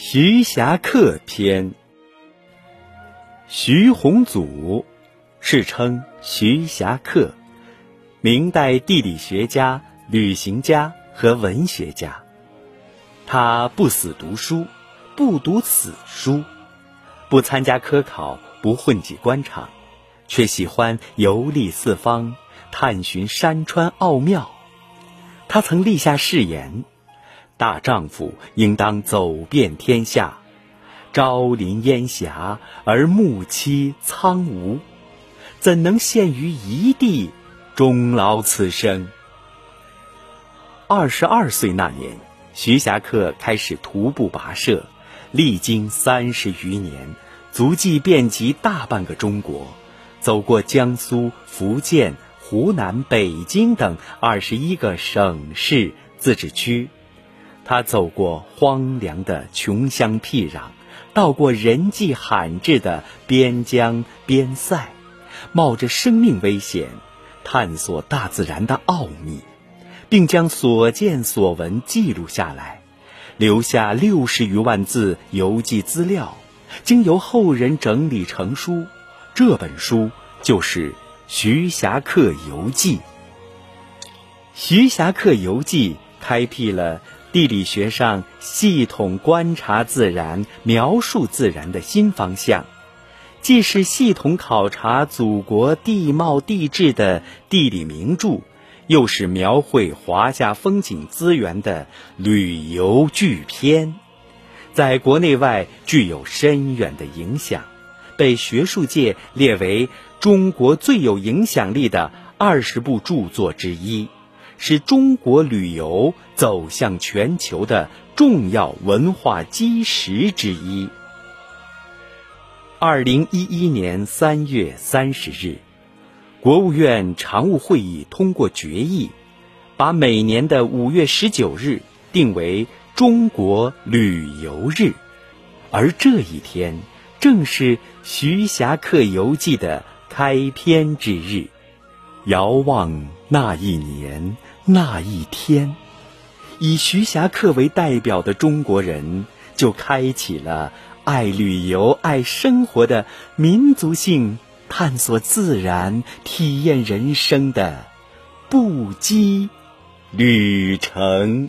徐霞客篇，徐宏祖，世称徐霞客，明代地理学家、旅行家和文学家。他不死读书，不读死书，不参加科考，不混迹官场，却喜欢游历四方，探寻山川奥妙。他曾立下誓言。大丈夫应当走遍天下，朝临烟霞而暮栖苍梧，怎能陷于一地，终老此生？二十二岁那年，徐霞客开始徒步跋涉，历经三十余年，足迹遍及大半个中国，走过江苏、福建、湖南、北京等二十一个省市自治区。他走过荒凉的穷乡僻壤，到过人迹罕至的边疆边塞，冒着生命危险，探索大自然的奥秘，并将所见所闻记录下来，留下六十余万字游记资料，经由后人整理成书。这本书就是《徐霞客游记》。《徐霞客游记》开辟了。地理学上系统观察自然、描述自然的新方向，既是系统考察祖国地貌地质的地理名著，又是描绘华夏风景资源的旅游巨篇，在国内外具有深远的影响，被学术界列为中国最有影响力的二十部著作之一。是中国旅游走向全球的重要文化基石之一。二零一一年三月三十日，国务院常务会议通过决议，把每年的五月十九日定为中国旅游日，而这一天正是《徐霞客游记》的开篇之日。遥望那一年。那一天，以徐霞客为代表的中国人就开启了爱旅游、爱生活的民族性探索自然、体验人生的不羁旅程。